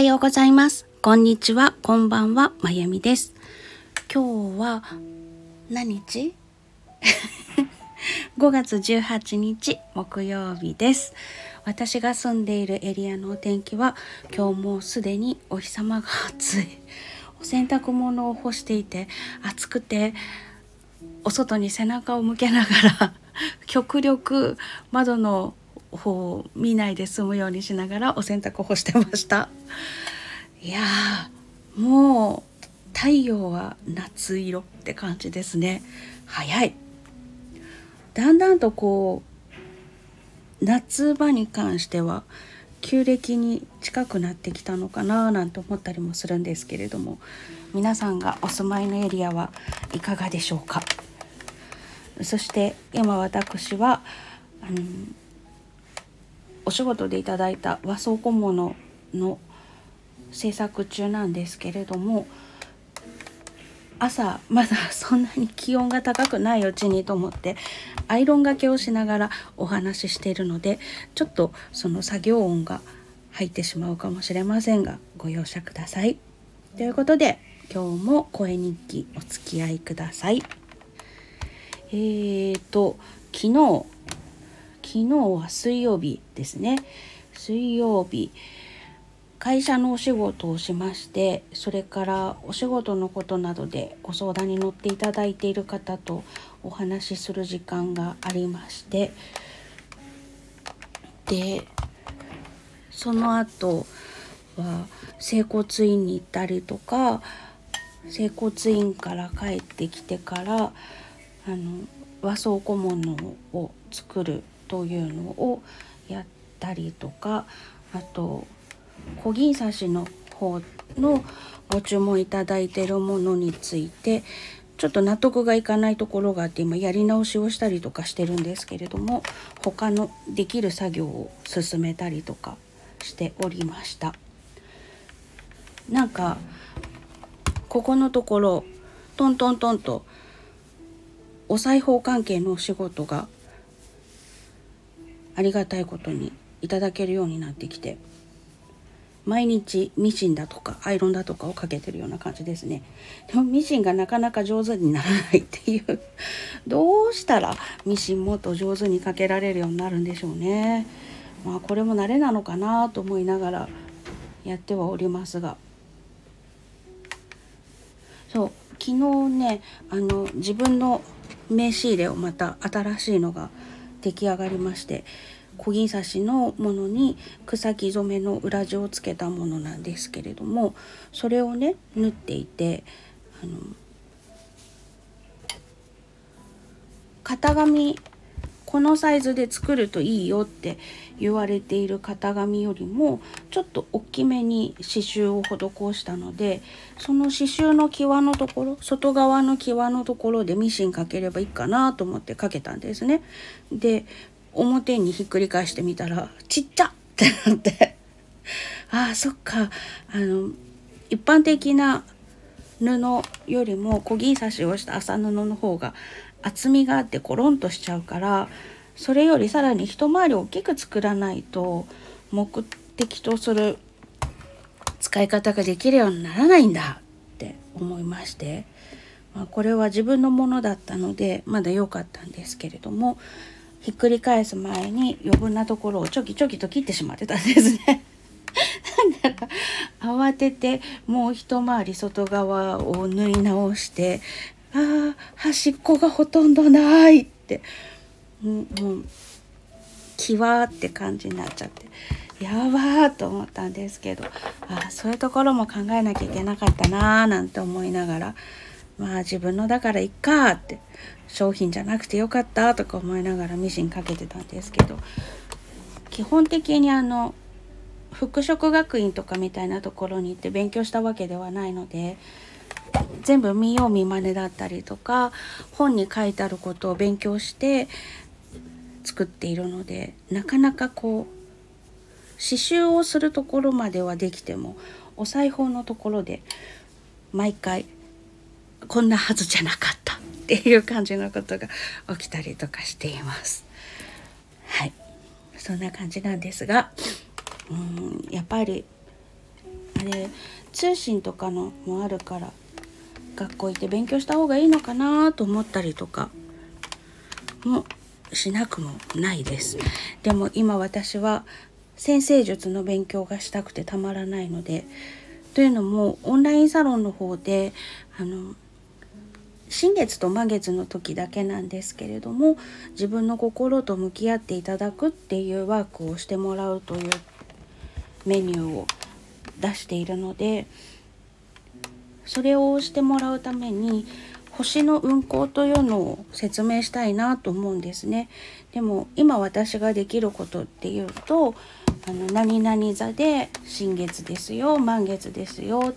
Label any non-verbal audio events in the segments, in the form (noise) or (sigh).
はようございます。こんにちは、こんばんは、まゆみです。今日は何日 (laughs) ?5 月18日木曜日です。私が住んでいるエリアのお天気は今日もうすでにお日様が暑い。お洗濯物を干していて暑くてお外に背中を向けながら極力窓のを見ないで済むようにしながらお洗濯を干してました。いやもう太陽は夏色って感じですね。早い。だんだんとこう夏場に関しては旧暦に近くなってきたのかななんて思ったりもするんですけれども皆さんがお住まいのエリアはいかがでしょうか？そして今私はあのお仕事でいただいた和装小物の制作中なんですけれども朝まだそんなに気温が高くないうちにと思ってアイロンがけをしながらお話ししているのでちょっとその作業音が入ってしまうかもしれませんがご容赦ください。ということで今日も声日記お付き合いください。えーと昨日昨日は水曜日ですね。水曜日。会社のお仕事をしましてそれからお仕事のことなどでご相談に乗っていただいている方とお話しする時間がありまして。でその後は整骨院に行ったりとか整骨院から帰ってきてからあの和装小物を作るというのをやったりとかあと小銀刺しの方のご注文いただいているものについてちょっと納得がいかないところがあって今やり直しをしたりとかしてるんですけれども他のできる作業を進めたりとかしておりました。なんかここのところトントントンとお裁縫関係のお仕事がありがたいことにいただけるようになってきて毎日ミシンだとかアイロンだとかをかけてるような感じですね。でもミシンがなかなか上手にならないっていう。(laughs) どうしたらミシンもっと上手にかけられるようになるんでしょうね。まあこれも慣れなのかなと思いながらやってはおりますが。そう。昨日ねあの自分の名刺入れをまた新しいのが出来上がりまして小銀刺しのものに草木染めの裏地をつけたものなんですけれどもそれをね縫っていてあの型紙このサイズで作るといいよって言われている型紙よりもちょっと大きめに刺繍を施したのでその刺繍の際のところ外側の際のところでミシンかければいいかなと思ってかけたんですね。で表にひっくり返してみたらちっちゃってなって (laughs) ああそっかあの一般的な布よりも小銀刺しをした麻布の方が厚みがあってコロンとしちゃうからそれよりさらに一回り大きく作らないと目的とする使い方ができるようにならないんだって思いまして、まあ、これは自分のものだったのでまだ良かったんですけれどもひっくり返す前に余分なところをちょきちょきと切ってしまってたんですね。(laughs) だから慌ててもう一回り外側を縫い直してあ端っこがほとんどないって、うん、もう際って感じになっちゃって。やばーと思ったんですけど。あそういうところも考えなきゃいけなかったなーなんて思いながら。まあ自分のだからいっかって。商品じゃなくてよかったとか思いながらミシンかけてたんですけど。基本的にあの服飾学院とかみたいなところに行って勉強したわけではないので全部見よう見まねだったりとか本に書いてあることを勉強して作っているのでなかなかこう刺繍をするところまではできてもお裁縫のところで毎回こんなはずじゃなかったっていう感じのことが起きたりとかしています。はいそんな感じなんですがうんやっぱりあれ通信とかのもあるから学校行って勉強した方がいいのかなと思ったりとかもしなくもないです。でも今私は先生術の勉強がしたくてたまらないのでというのもオンラインサロンの方であの新月と満月の時だけなんですけれども自分の心と向き合っていただくっていうワークをしてもらうというメニューを出しているのでそれをしてもらうために星の運行というのを説明したいなと思うんですね。でも今私ができることっていうとあの何々座で新月ですよ満月ですよ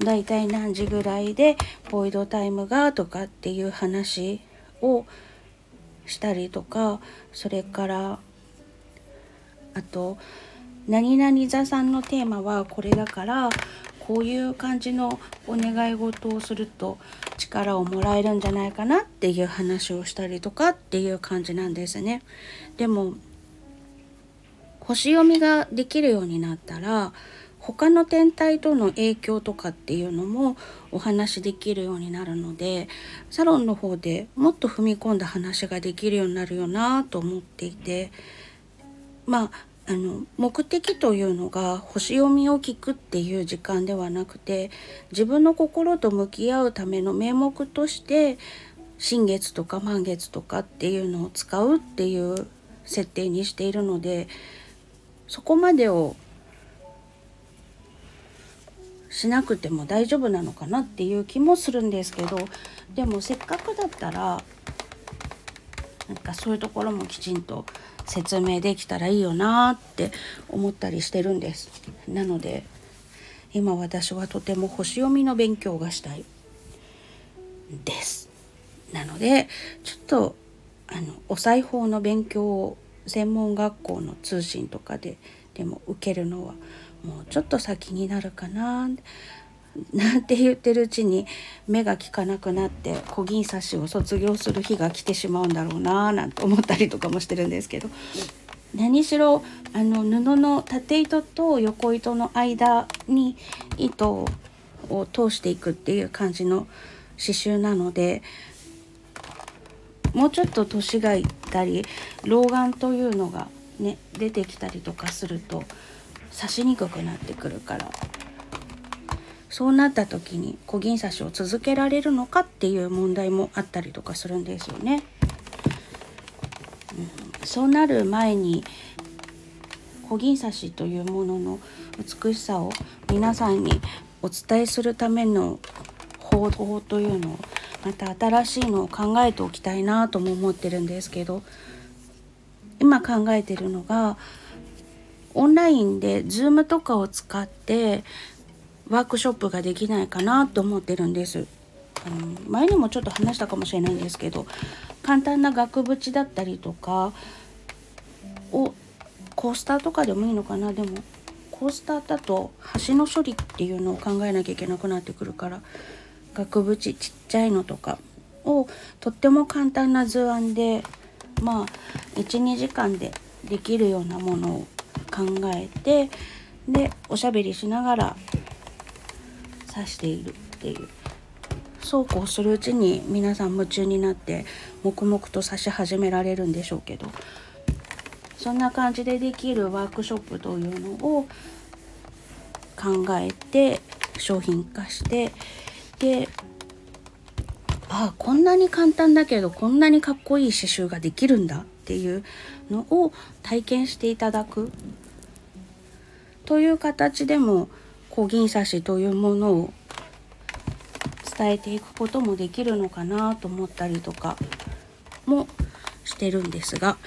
だいたい何時ぐらいでボイドタイムがとかっていう話をしたりとかそれからあと何々座さんのテーマはこれだからこういう感じのお願い事をすると力をもらえるんじゃないかなっていう話をしたりとかっていう感じなんですね。でも星読みができるようになったら他の天体との影響とかっていうのもお話できるようになるのでサロンの方でもっと踏み込んだ話ができるようになるよなと思っていてまああの目的というのが星読みを聞くっていう時間ではなくて自分の心と向き合うための名目として新月とか満月とかっていうのを使うっていう設定にしているのでそこまでをしなくても大丈夫なのかなっていう気もするんですけどでもせっかくだったらなんかそういうところもきちんと説明できたらいいよなって思ったりしてるんです。なので今私はとても星読みの勉強がしたい。です。なのでちょっとあのお裁縫の勉強を専門学校の通信とかででも受けるのはもうちょっと先になるかな。なんて言ってるうちに目が利かなくなって小銀刺しを卒業する日が来てしまうんだろうななんて思ったりとかもしてるんですけど。何しろあの布の縦糸と横糸の間に糸を通していくっていう感じの刺繍なのでもうちょっと年がいったり老眼というのがね出てきたりとかすると刺しにくくなってくるから。そうなった時に小銀刺しを続けられるのかっていう問題もあったりとかするんですよね。うん、そうなる前に小銀刺しというものの美しさを皆さんにお伝えするための方法というのをまた新しいのを考えておきたいなとも思ってるんですけど今考えてるのがオンラインで Zoom とかを使ってワークショップができないかなと思ってるんです。あの前にもちょっと話したかもしれないんですけど簡単な額縁だったりとかをコースターとかでもいいのかなでもコースターだと端の処理っていうのを考えなきゃいけなくなってくるから額縁ちっちゃいのとかをとっても簡単な図案でまあ12時間でできるようなものを考えてでおしゃべりしながら指しているっていう。そうこうするうちに皆さん夢中になって黙々と指し始められるんでしょうけど。そんな感じでできるワークショップというのを考えて商品化してであこんなに簡単だけどこんなにかっこいい刺繍ができるんだっていうのを体験していただく。という形でも小銀刺しというものを伝えていくこともできるのかなと思ったりとかもしてるんですが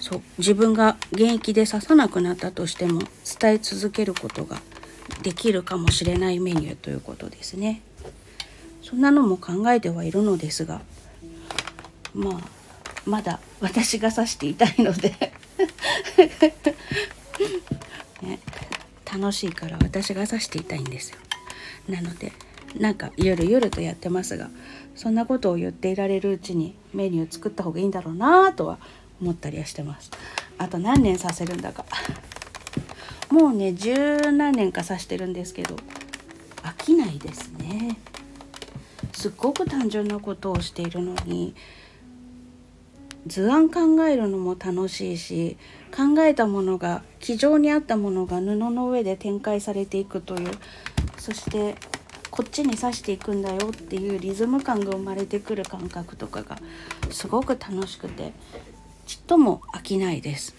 そう自分が現役で刺さなくなったとしても伝え続けることができるかもしれないメニューということですね。そんなのも考えてはいるのですがまあまだ私が指していたいので、(laughs) 楽しいから私が指していたいんですよ。なのでなんかゆるゆるとやってますがそんなことを言っていられるうちにメニュー作った方がいいんだろうなとは思ったりはしてます。あと何年させるんだか。もうね十何年か指してるんですけど飽きないですね。すっごく単純なことをしているのに図案考えるのも楽しいし考えたものが机上にあったものが布の上で展開されていくというそしてこっちに刺していくんだよっていうリズム感が生まれてくる感覚とかがすごく楽しくてちっとも飽きないです。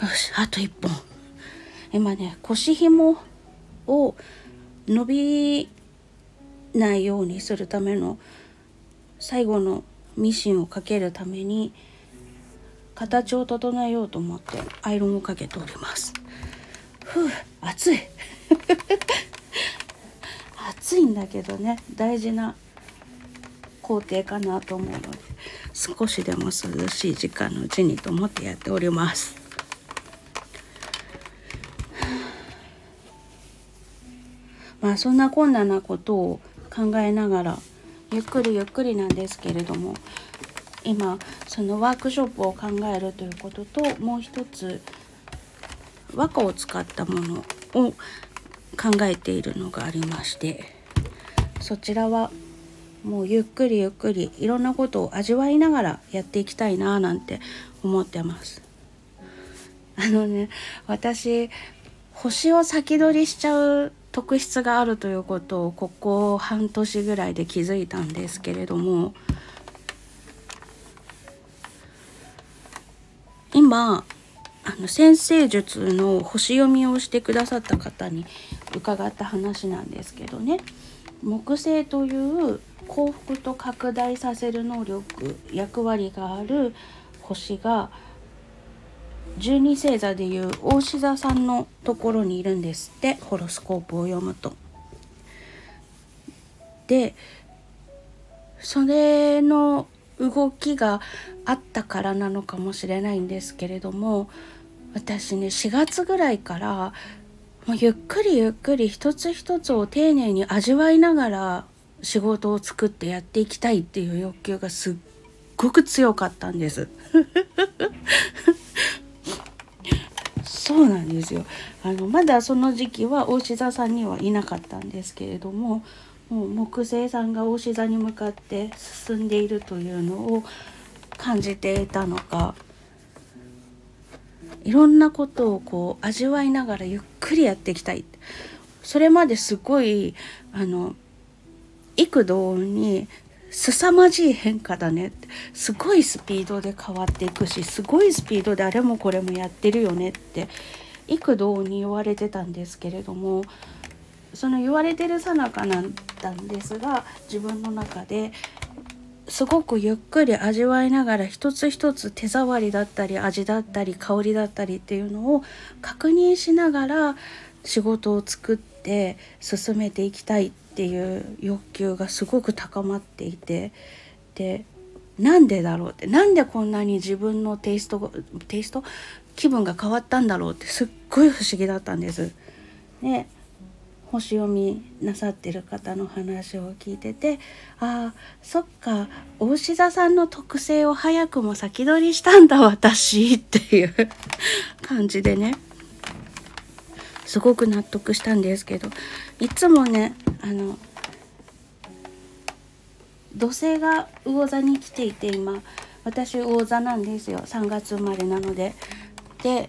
よしあと1本今ね腰紐を伸びないようにするための最後のミシンをかけるために形を整えようと思ってアイロンをかけております。ふう暑い。(laughs) 暑いんだけどね大事な工程かなと思うので少しでも涼しい時間のうちにと思ってやっております。まあそんな困難なことを考えながらゆっくりゆっくりなんですけれども今そのワークショップを考えるということともう一つ和歌を使ったものを考えているのがありましてそちらはもうゆっくりゆっくりいろんなことを味わいながらやっていきたいななんて思ってます。あのね私星を先取りしちゃう特質があるということをここ半年ぐらいで気づいたんですけれども今あの先生術の星読みをしてくださった方に伺った話なんですけどね。木星という幸福と拡大させる能力役割がある星が十二星座でいう大志座さんのところにいるんですってホロスコープを読むと。でそれの動きがあったからなのかもしれないんですけれども私ね4月ぐらいからもうゆっくりゆっくり一つ一つを丁寧に味わいながら仕事を作ってやっていきたいっていう欲求がすっごく強かったんです。そうなんですよ。あのまだその時期は大志座さんにはいなかったんですけれどももう木星さんが大志座に向かって進んでいるというのを感じていたのかいろんなことをこう味わいながらゆっくりやっていきたい。それまですごいあの幾度に凄まじい変化だね。ってすごいスピードで変わっていくしすごいスピードであれもこれもやってるよねって幾度に言われてたんですけれどもその言われてるさなかなんだんですが自分の中ですごくゆっくり味わいながら一つ一つ手触りだったり味だったり香りだったりっていうのを確認しながら仕事を作って進めていきたいっっていう欲求がすごく高まっていてでなんでだろうってなんでこんなに自分のテイストテイスト気分が変わったんだろうってすっごい不思議だったんです。で星読みなさってる方の話を聞いててああそっか大志座さんの特性を早くも先取りしたんだ私っていう (laughs) 感じでねすごく納得したんですけどいつもねあの土星が魚座に来ていて今私魚座なんですよ3月生まれなので。で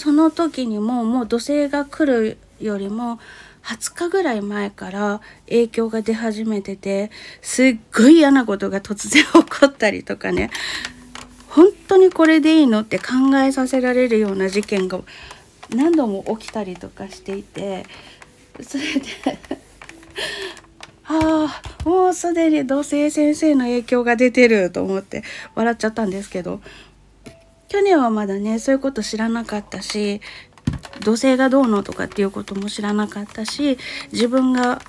その時にももう土星が来るよりも20日ぐらい前から影響が出始めててすっごい嫌なことが突然起こったりとかね本当にこれでいいのって考えさせられるような事件が何度も起きたりとかしていてそれで (laughs) ああもうすでに土星先生の影響が出てると思って笑っちゃったんですけど去年はまだねそういうこと知らなかったし土星がどうのとかっていうことも知らなかったし自分が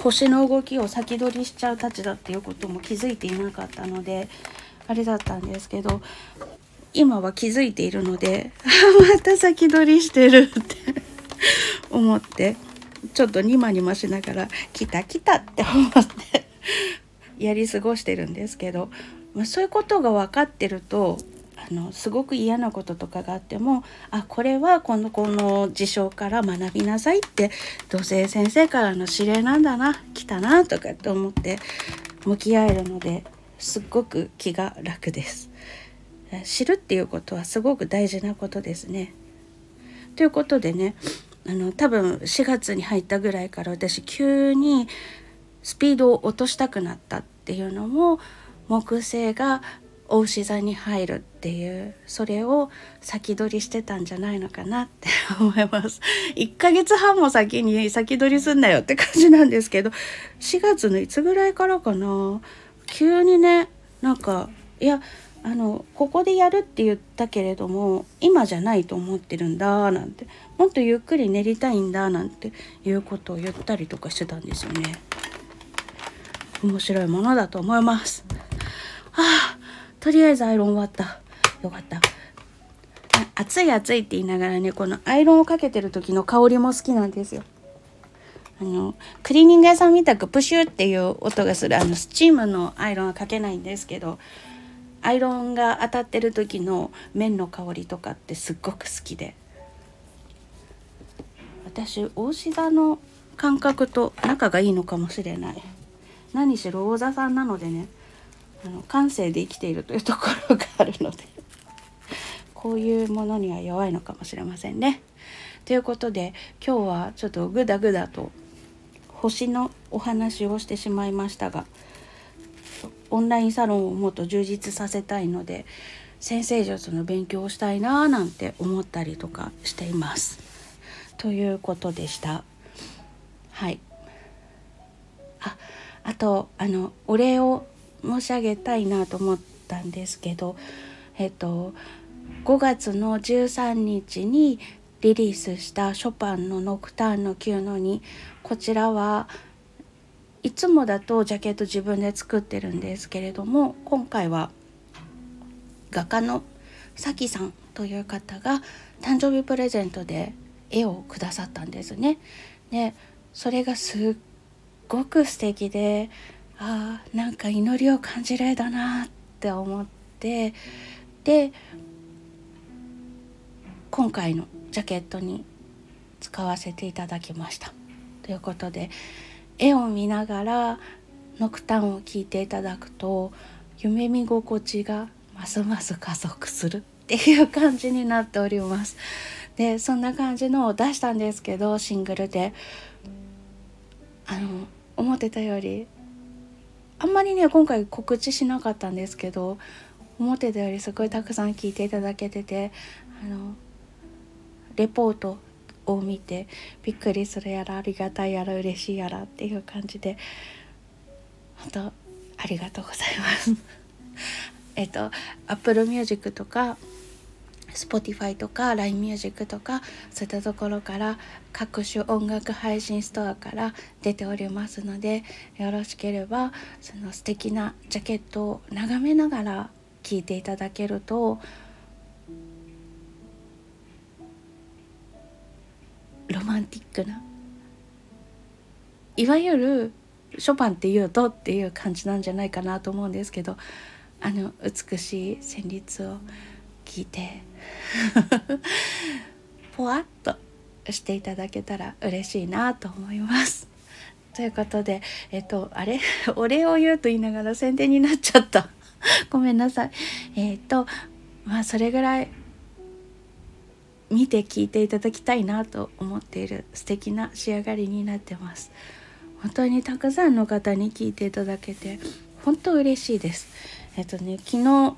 星の動きを先取りしちゃうたちだっていうことも気づいていなかったのであれだったんですけど今は気づいているので (laughs) また先取りしてるって。(laughs) 思ってちょっとニマニマしながら「来た来た」って思って (laughs) やり過ごしてるんですけど、まあ、そういうことが分かってるとあのすごく嫌なこととかがあってもあこれはこのこの事象から学びなさいって土星先生からの指令なんだな来たなとかって思って向き合えるのですっごく気が楽です。知るっていうことはすごく大事なことですね。ということでねあの多分4月に入ったぐらいから私急にスピードを落としたくなったっていうのも木星がお牛座に入るっていうそれを先取りしてたんじゃないのかなって思います。(laughs) 1ヶ月半も先に先取りすんなよって感じなんですけど4月のいつぐらいからかな？急にねなんかいやあのここでやるって言ったけれども今じゃないと思ってるんだなんてもっとゆっくり練りたいんだなんていうことを言ったりとかしてたんですよね。面白いものだと思います。あとりあえずアイロン終わった。よかった。暑い暑いって言いながらねこのアイロンをかけてる時の香りも好きなんですよ。あのクリーニング屋さんみたくプシュっていう音がするあのスチームのアイロンはかけないんですけどアイロンが当たってる時の麺の香りとかってすっごく好きで。私大志座の感覚と仲がいいのかもしれない。何しろ大座さんなのでねあの感性で生きているというところがあるので。こういうものには弱いのかもしれませんね。ということで今日はちょっとグダグダと星のお話をしてしまいましたがオンラインサロンをもっと充実させたいので先生術の勉強をしたいなーなんて思ったりとかしています。ということでした。はい。ああとあのお礼を申し上げたいなと思ったんですけどえっと5月の13日にリリースしたショパンの「ノクターンの9の2」こちらはいつもだとジャケット自分で作ってるんですけれども今回は画家のさきさんという方が誕生日プレゼントで絵をくださったんですね。でそれがすっごく素敵であーなんか祈りを感じる絵だなって思ってで今回のジャケットに使わせていただきました。ということで絵を見ながらノクタンを聞いていただくと夢見心地がますます加速するっていう感じになっております。でそんな感じのを出したんですけどシングルであの思ってたよりあんまりね今回告知しなかったんですけど思ってたよりすごいたくさん聞いていただけててあのレポートを見てびっくりするやらありがたいやら嬉しいやらっていう感じで本当ありがとうございます。(laughs) えっと Apple Music とか Spotify とか LINE Music とかそういったところから各種音楽配信ストアから出ておりますのでよろしければその素敵なジャケットを眺めながら聴いていただけるとロマンティックな。いわゆるショパンっていうとっていう感じなんじゃないかなと思うんですけどあの美しい旋律を聞いてぽわっとしていただけたら嬉しいなと思います。ということでえっとあれ？(laughs) お礼を言うと言いながら宣伝になっちゃった。(laughs) ごめんなさい。えっとまあそれぐらい見て聞いていただきたいなと思っている素敵な仕上がりになってます。本当にたくさんの方に聞いていただけて本当嬉しいです。えっとね昨日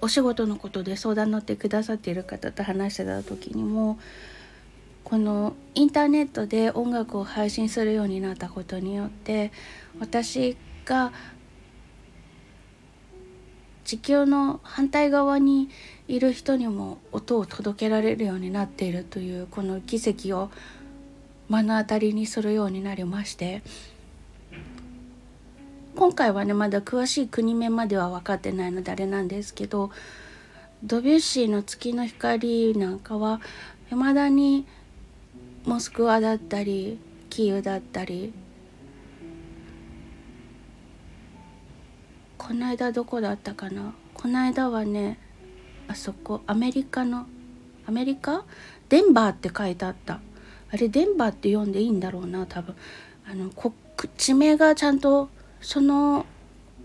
お仕事のことで相談乗ってくださっている方と話してた時にもこのインターネットで音楽を配信するようになったことによって私が地球の反対側にいる人にも音を届けられるようになっているというこの奇跡を目の当たりにするようになりまして今回はねまだ詳しい国名までは分かってないのであれなんですけどドビュッシーの「月の光」なんかは未だにモスクワだったりキーウだったりこの間どこだったかな？この間はねあそこアメリカのアメリカ？デンバーって書いてあった。あれデンバーって読んでいいんだろうな多分。あの地名がちゃんとその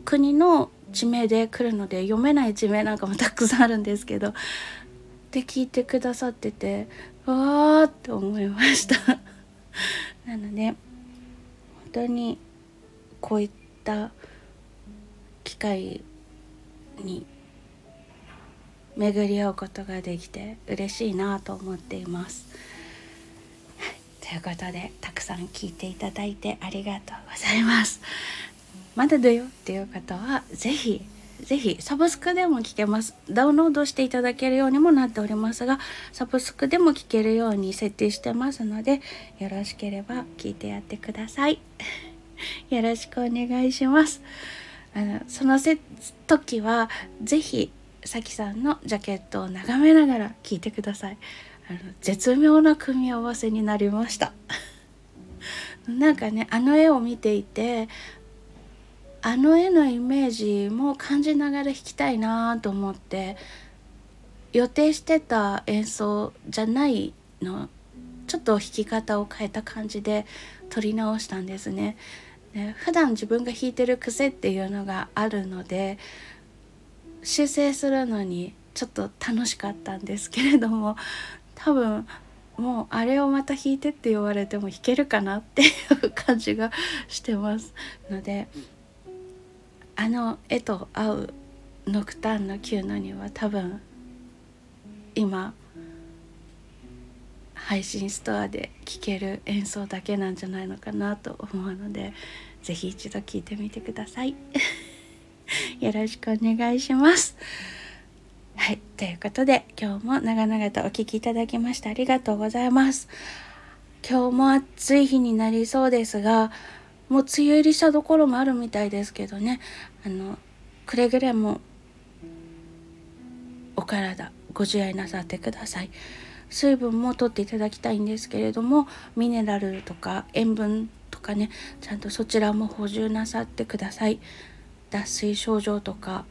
国の地名で来るので読めない地名なんかもたくさんあるんですけどって聞いてくださっててわーって思いました。(laughs) なので本当にこういった機会に巡り合うことができて嬉しいなと思っています。ということでたくさん聞いていただいてありがとうございます。まだだよっていう方は是非是非サブスクでも聞けますダウンロードしていただけるようにもなっておりますがサブスクでも聞けるように設定してますのでよろしければ聞いてやってください (laughs) よろしくお願いしますあのそのせ時は是非さきさんのジャケットを眺めながら聞いてくださいあの絶妙な組み合わせになりました (laughs) なんかねあの絵を見ていてあの絵のイメージも感じながら弾きたいなと思って予定してた演奏じゃないのちょっと弾き方を変えた感じで撮り直したんですね。で普段自分が弾いてる癖っていうのがあるので修正するのにちょっと楽しかったんですけれども多分もうあれをまた弾いてって言われても弾けるかなっていう感じがしてますのであの絵と合うノクターンの9のには多分今配信ストアで聴ける演奏だけなんじゃないのかなと思うので是非一度聴いてみてください。(laughs) よろしくお願いします。はいということで今日も長々とお聴きいただきましてありがとうございます。今日も暑い日になりそうですがもう梅雨入りしたところもあるみたいですけどね。あのくれぐれもお体ご自愛なさってください。水分もとっていただきたいんですけれどもミネラルとか塩分かねちゃんとそちらも補充なさってください。脱水症状とか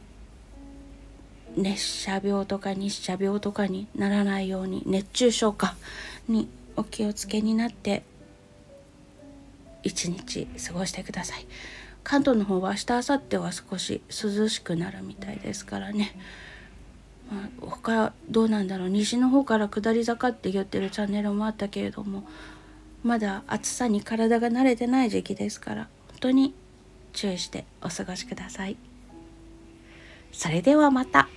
熱射病とか日射病とかにならないように熱中症かにお気をつけになって一日過ごしてください。関東の方は明日明後日は少し涼しくなるみたいですからね、まあ、他どうなんだろう。西の方から下り坂って言ってるチャンネルもあったけれどもまだ暑さに体が慣れてない時期ですから本当に注意してお過ごしください。それではまた。